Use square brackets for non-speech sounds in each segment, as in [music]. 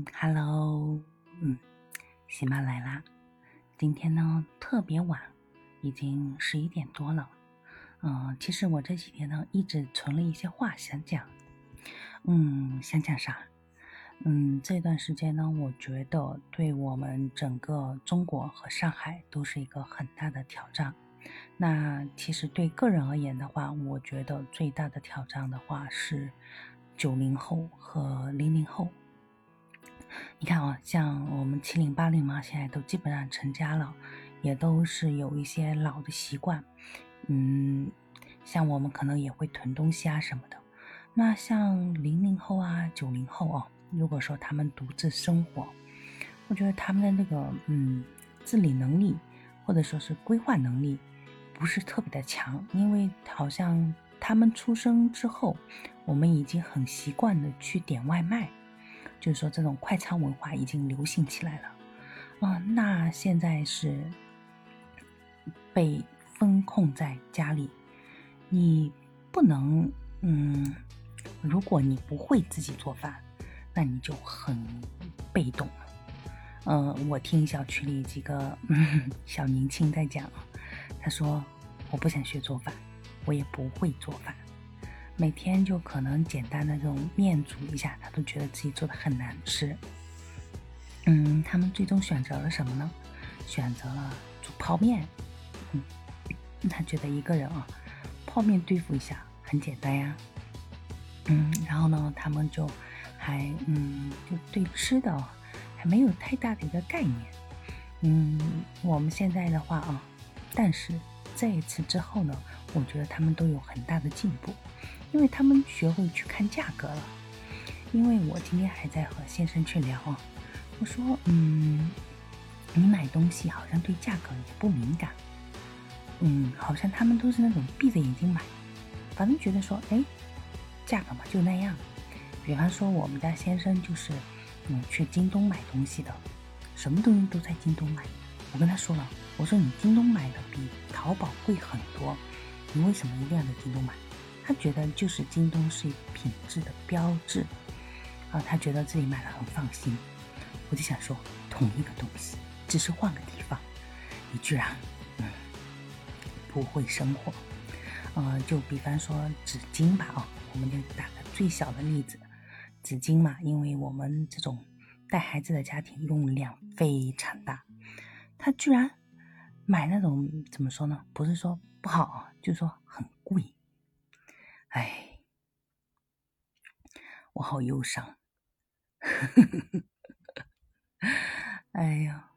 嗯，Hello，嗯，喜马来啦。今天呢特别晚，已经十一点多了。嗯，其实我这几天呢一直存了一些话想讲。嗯，想讲啥？嗯，这段时间呢，我觉得对我们整个中国和上海都是一个很大的挑战。那其实对个人而言的话，我觉得最大的挑战的话是九零后和零零后。你看啊，像我们七零八零嘛，现在都基本上成家了，也都是有一些老的习惯。嗯，像我们可能也会囤东西啊什么的。那像零零后啊、九零后哦，如果说他们独自生活，我觉得他们的那个嗯自理能力或者说是规划能力不是特别的强，因为好像他们出生之后，我们已经很习惯的去点外卖。就是说，这种快餐文化已经流行起来了，啊，那现在是被封控在家里，你不能，嗯，如果你不会自己做饭，那你就很被动了。嗯，我听小区里几个嗯 [laughs] 小年轻在讲，他说我不想学做饭，我也不会做饭。每天就可能简单的这种面煮一下，他都觉得自己做的很难吃。嗯，他们最终选择了什么呢？选择了煮泡面。嗯，他觉得一个人啊，泡面对付一下很简单呀。嗯，然后呢，他们就还嗯，就对吃的还没有太大的一个概念。嗯，我们现在的话啊，但是这一次之后呢，我觉得他们都有很大的进步。因为他们学会去看价格了，因为我今天还在和先生去聊啊，我说，嗯，你买东西好像对价格也不敏感，嗯，好像他们都是那种闭着眼睛买，反正觉得说，哎，价格嘛就那样。比方说我们家先生就是，嗯，去京东买东西的，什么东西都在京东买。我跟他说了，我说你京东买的比淘宝贵很多，你为什么一定要在京东买？他觉得就是京东是品质的标志，啊，他觉得自己买了很放心。我就想说，同一个东西，只是换个地方，你居然，嗯，不会生活。呃，就比方说纸巾吧，啊，我们就打个最小的例子，纸巾嘛，因为我们这种带孩子的家庭用量非常大，他居然买那种怎么说呢？不是说不好，就是说很贵。哎，我好忧伤。哎呀，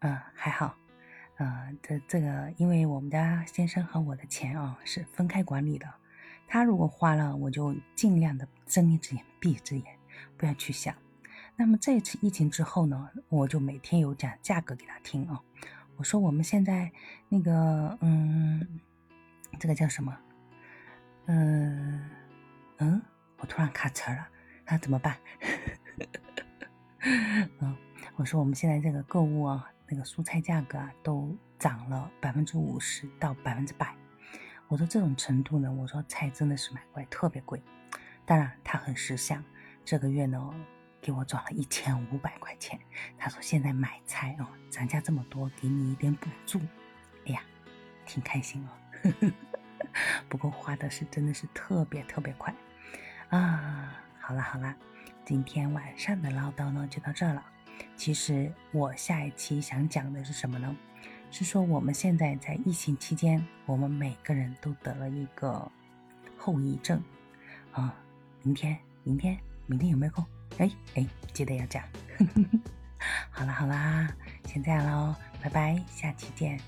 嗯，还好，嗯，这这个，因为我们家先生和我的钱啊是分开管理的，他如果花了，我就尽量的睁一只眼闭一只眼，不要去想。那么这次疫情之后呢，我就每天有讲价格给他听啊，我说我们现在那个，嗯，这个叫什么？嗯嗯，我突然卡词了，那怎么办？[laughs] 嗯，我说我们现在这个购物啊，那个蔬菜价格啊都涨了百分之五十到百分之百。我说这种程度呢，我说菜真的是买过来特别贵。当然他很识相，这个月呢给我转了一千五百块钱。他说现在买菜哦，涨价这么多，给你一点补助。哎呀，挺开心哦。呵呵不过花的是真的是特别特别快啊！好了好了，今天晚上的唠叨呢就到这了。其实我下一期想讲的是什么呢？是说我们现在在疫情期间，我们每个人都得了一个后遗症啊。明天明天明天有没有空？哎哎，记得要讲。[laughs] 好啦好啦，先这样喽，拜拜，下期见。